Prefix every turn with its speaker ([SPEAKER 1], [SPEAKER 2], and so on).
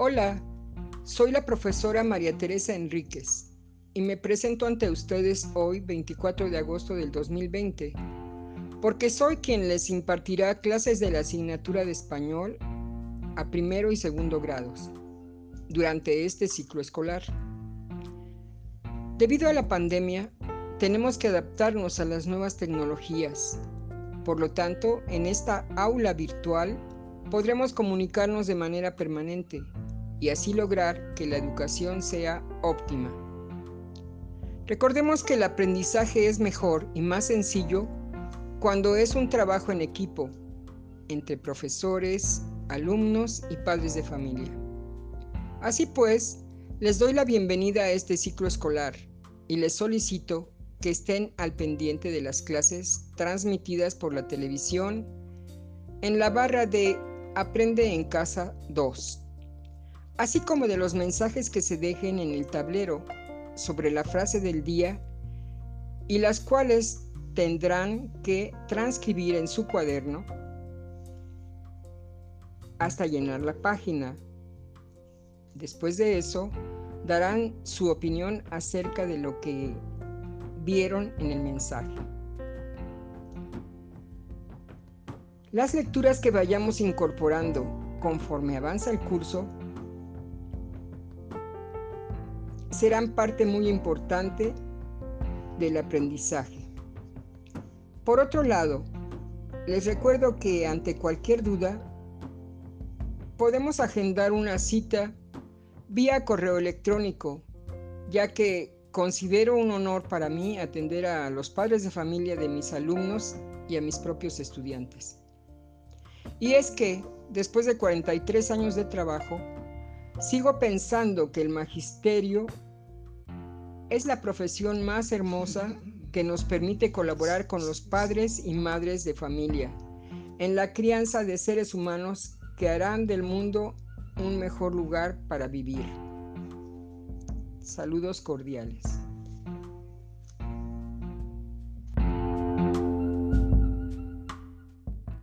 [SPEAKER 1] Hola, soy la profesora María Teresa Enríquez y me presento ante ustedes hoy, 24 de agosto del 2020, porque soy quien les impartirá clases de la asignatura de español a primero y segundo grados durante este ciclo escolar. Debido a la pandemia, tenemos que adaptarnos a las nuevas tecnologías. Por lo tanto, en esta aula virtual podremos comunicarnos de manera permanente y así lograr que la educación sea óptima. Recordemos que el aprendizaje es mejor y más sencillo cuando es un trabajo en equipo entre profesores, alumnos y padres de familia. Así pues, les doy la bienvenida a este ciclo escolar y les solicito que estén al pendiente de las clases transmitidas por la televisión en la barra de Aprende en Casa 2, así como de los mensajes que se dejen en el tablero sobre la frase del día y las cuales tendrán que transcribir en su cuaderno hasta llenar la página. Después de eso, darán su opinión acerca de lo que vieron en el mensaje. Las lecturas que vayamos incorporando conforme avanza el curso serán parte muy importante del aprendizaje. Por otro lado, les recuerdo que ante cualquier duda podemos agendar una cita vía correo electrónico, ya que considero un honor para mí atender a los padres de familia de mis alumnos y a mis propios estudiantes. Y es que, después de 43 años de trabajo, sigo pensando que el magisterio es la profesión más hermosa que nos permite colaborar con los padres y madres de familia en la crianza de seres humanos que harán del mundo un mejor lugar para vivir. Saludos cordiales.